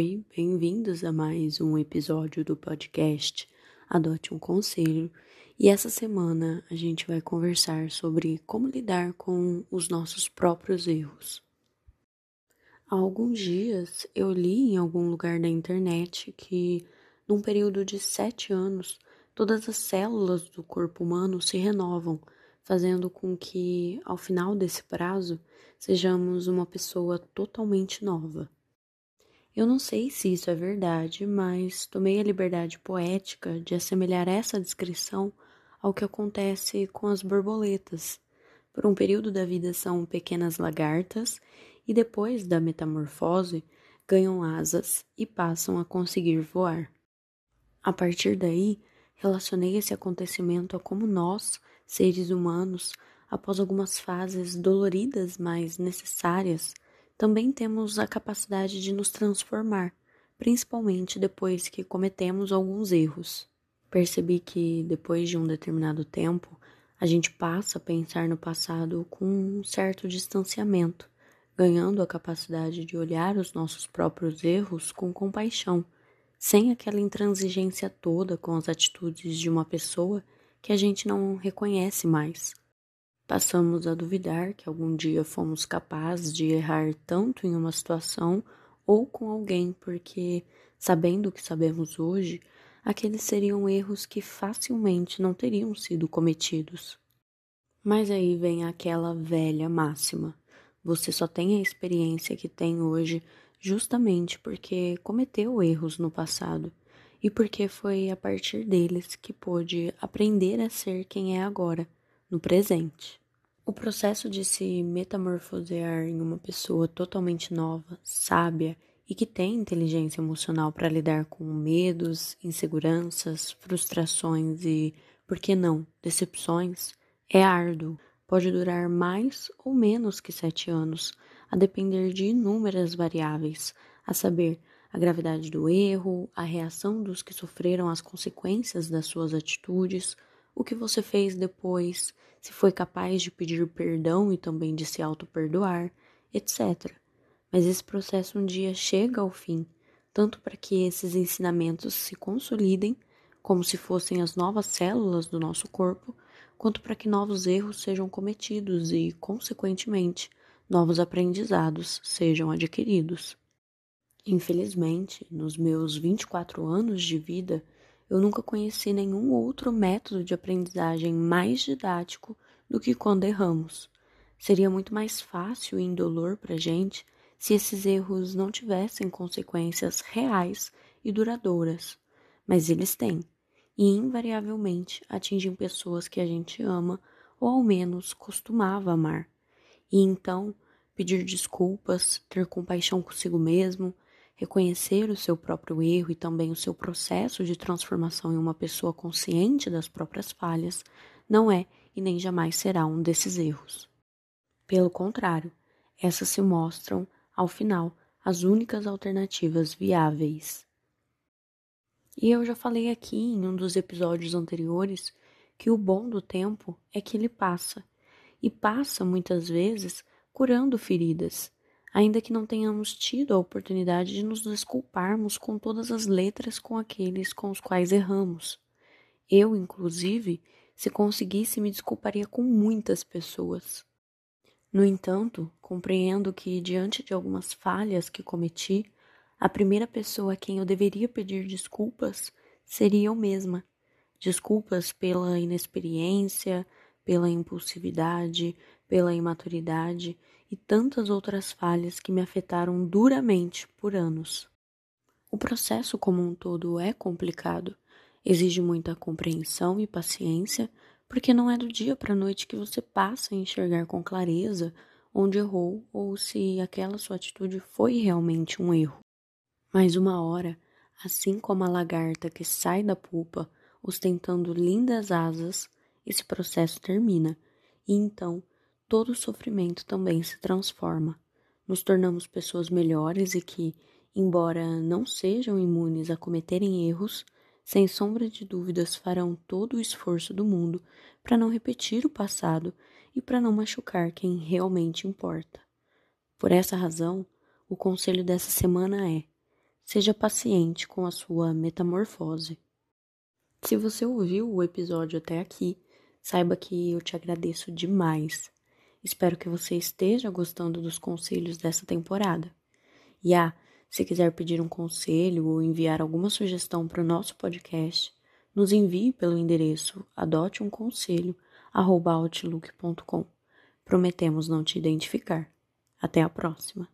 Oi, bem-vindos a mais um episódio do podcast Adote um Conselho. E essa semana a gente vai conversar sobre como lidar com os nossos próprios erros. Há alguns dias eu li em algum lugar da internet que, num período de sete anos, todas as células do corpo humano se renovam, fazendo com que, ao final desse prazo, sejamos uma pessoa totalmente nova. Eu não sei se isso é verdade, mas tomei a liberdade poética de assemelhar essa descrição ao que acontece com as borboletas. Por um período da vida são pequenas lagartas e depois da metamorfose ganham asas e passam a conseguir voar. A partir daí, relacionei esse acontecimento a como nós, seres humanos, após algumas fases doloridas, mas necessárias, também temos a capacidade de nos transformar, principalmente depois que cometemos alguns erros. Percebi que, depois de um determinado tempo, a gente passa a pensar no passado com um certo distanciamento, ganhando a capacidade de olhar os nossos próprios erros com compaixão, sem aquela intransigência toda com as atitudes de uma pessoa que a gente não reconhece mais. Passamos a duvidar que algum dia fomos capazes de errar tanto em uma situação ou com alguém, porque, sabendo o que sabemos hoje, aqueles seriam erros que facilmente não teriam sido cometidos. Mas aí vem aquela velha máxima: você só tem a experiência que tem hoje justamente porque cometeu erros no passado e porque foi a partir deles que pôde aprender a ser quem é agora, no presente. O processo de se metamorfosear em uma pessoa totalmente nova, sábia e que tem inteligência emocional para lidar com medos, inseguranças, frustrações e, por que não, decepções, é árduo. Pode durar mais ou menos que sete anos, a depender de inúmeras variáveis, a saber, a gravidade do erro, a reação dos que sofreram as consequências das suas atitudes, o que você fez depois, se foi capaz de pedir perdão e também de se auto-perdoar, etc. Mas esse processo um dia chega ao fim, tanto para que esses ensinamentos se consolidem, como se fossem as novas células do nosso corpo, quanto para que novos erros sejam cometidos e, consequentemente, novos aprendizados sejam adquiridos. Infelizmente, nos meus 24 anos de vida, eu nunca conheci nenhum outro método de aprendizagem mais didático do que quando erramos. Seria muito mais fácil e indolor para a gente se esses erros não tivessem consequências reais e duradouras, mas eles têm, e invariavelmente atingem pessoas que a gente ama ou ao menos costumava amar. E então, pedir desculpas, ter compaixão consigo mesmo, Reconhecer o seu próprio erro e também o seu processo de transformação em uma pessoa consciente das próprias falhas não é e nem jamais será um desses erros. Pelo contrário, essas se mostram, ao final, as únicas alternativas viáveis. E eu já falei aqui em um dos episódios anteriores que o bom do tempo é que ele passa, e passa muitas vezes curando feridas ainda que não tenhamos tido a oportunidade de nos desculparmos com todas as letras com aqueles com os quais erramos. Eu, inclusive, se conseguisse, me desculparia com muitas pessoas. No entanto, compreendo que, diante de algumas falhas que cometi, a primeira pessoa a quem eu deveria pedir desculpas seria eu mesma. Desculpas pela inexperiência, pela impulsividade, pela imaturidade e tantas outras falhas que me afetaram duramente por anos. O processo como um todo é complicado, exige muita compreensão e paciência, porque não é do dia para a noite que você passa a enxergar com clareza onde errou ou se aquela sua atitude foi realmente um erro. Mas uma hora, assim como a lagarta que sai da pupa ostentando lindas asas, esse processo termina e então todo sofrimento também se transforma. Nos tornamos pessoas melhores e que, embora não sejam imunes a cometerem erros, sem sombra de dúvidas farão todo o esforço do mundo para não repetir o passado e para não machucar quem realmente importa. Por essa razão, o conselho dessa semana é: Seja paciente com a sua metamorfose. Se você ouviu o episódio até aqui, saiba que eu te agradeço demais. Espero que você esteja gostando dos conselhos dessa temporada. E ah, se quiser pedir um conselho ou enviar alguma sugestão para o nosso podcast, nos envie pelo endereço adoteumconselho@outlook.com. Prometemos não te identificar. Até a próxima.